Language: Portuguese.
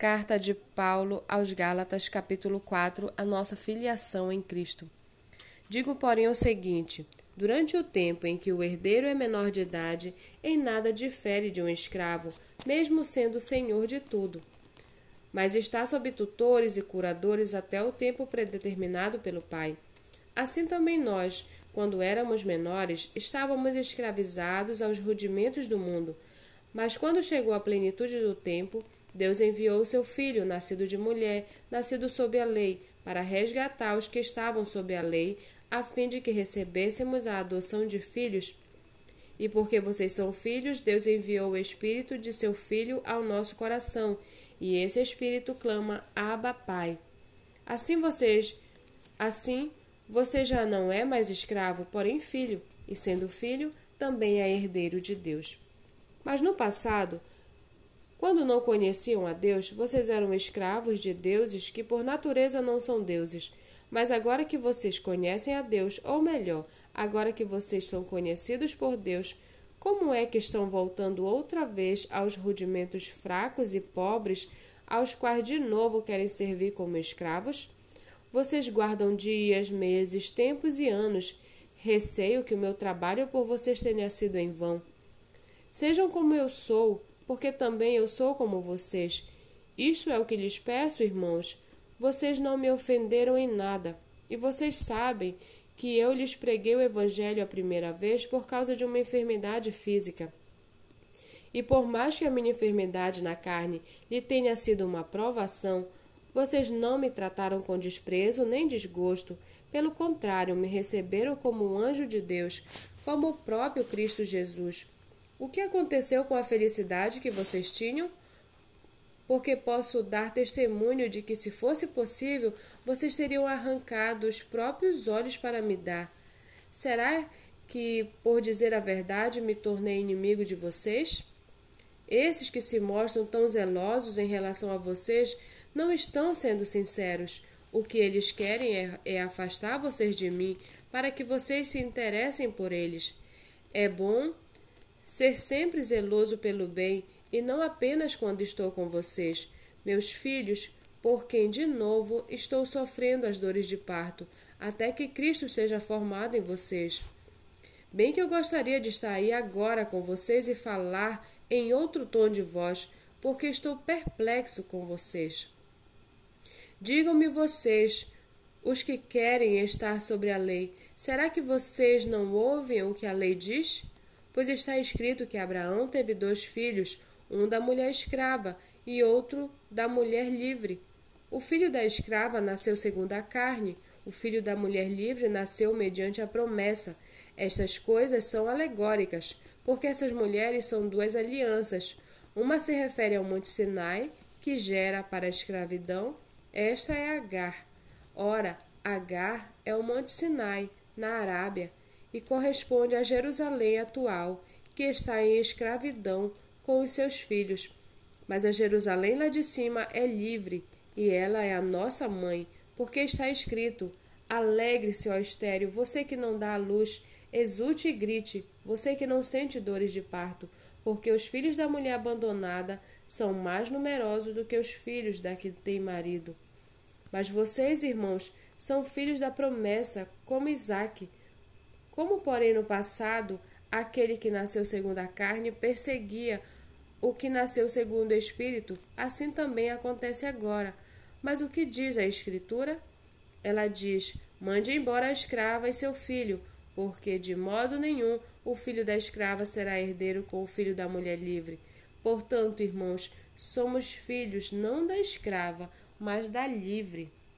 Carta de Paulo aos Gálatas, capítulo 4, a nossa filiação em Cristo. Digo, porém, o seguinte: durante o tempo em que o herdeiro é menor de idade, em nada difere de um escravo, mesmo sendo senhor de tudo. Mas está sob tutores e curadores até o tempo predeterminado pelo Pai. Assim também nós, quando éramos menores, estávamos escravizados aos rudimentos do mundo. Mas quando chegou a plenitude do tempo, Deus enviou seu filho, nascido de mulher, nascido sob a lei, para resgatar os que estavam sob a lei, a fim de que recebêssemos a adoção de filhos. E porque vocês são filhos, Deus enviou o espírito de seu filho ao nosso coração, e esse espírito clama: Abba, Pai. Assim vocês, assim você já não é mais escravo, porém filho, e sendo filho, também é herdeiro de Deus. Mas no passado, quando não conheciam a Deus, vocês eram escravos de deuses que por natureza não são deuses. Mas agora que vocês conhecem a Deus, ou melhor, agora que vocês são conhecidos por Deus, como é que estão voltando outra vez aos rudimentos fracos e pobres, aos quais de novo querem servir como escravos? Vocês guardam dias, meses, tempos e anos. Receio que o meu trabalho por vocês tenha sido em vão. Sejam como eu sou, porque também eu sou como vocês. Isto é o que lhes peço, irmãos. Vocês não me ofenderam em nada, e vocês sabem que eu lhes preguei o Evangelho a primeira vez por causa de uma enfermidade física. E por mais que a minha enfermidade na carne lhe tenha sido uma provação, vocês não me trataram com desprezo nem desgosto. Pelo contrário, me receberam como um anjo de Deus, como o próprio Cristo Jesus. O que aconteceu com a felicidade que vocês tinham? Porque posso dar testemunho de que, se fosse possível, vocês teriam arrancado os próprios olhos para me dar. Será que, por dizer a verdade, me tornei inimigo de vocês? Esses que se mostram tão zelosos em relação a vocês não estão sendo sinceros. O que eles querem é, é afastar vocês de mim para que vocês se interessem por eles. É bom Ser sempre zeloso pelo bem e não apenas quando estou com vocês, meus filhos, por quem de novo estou sofrendo as dores de parto, até que Cristo seja formado em vocês. Bem que eu gostaria de estar aí agora com vocês e falar em outro tom de voz, porque estou perplexo com vocês. Digam-me vocês, os que querem estar sobre a lei, será que vocês não ouvem o que a lei diz? Pois está escrito que Abraão teve dois filhos, um da mulher escrava e outro da mulher livre. O filho da escrava nasceu segundo a carne, o filho da mulher livre nasceu mediante a promessa. Estas coisas são alegóricas, porque essas mulheres são duas alianças. Uma se refere ao Monte Sinai, que gera para a escravidão, esta é Agar. Ora, Agar é o Monte Sinai, na Arábia, e corresponde a Jerusalém atual, que está em escravidão com os seus filhos. Mas a Jerusalém lá de cima é livre, e ela é a nossa mãe, porque está escrito: Alegre-se, ó estéreo, você que não dá a luz, exulte e grite, você que não sente dores de parto, porque os filhos da mulher abandonada são mais numerosos do que os filhos da que tem marido. Mas vocês, irmãos, são filhos da promessa, como Isaque. Como, porém, no passado, aquele que nasceu segundo a carne perseguia o que nasceu segundo o Espírito, assim também acontece agora. Mas o que diz a Escritura? Ela diz: Mande embora a escrava e seu filho, porque de modo nenhum o filho da escrava será herdeiro com o filho da mulher livre. Portanto, irmãos, somos filhos não da escrava, mas da livre.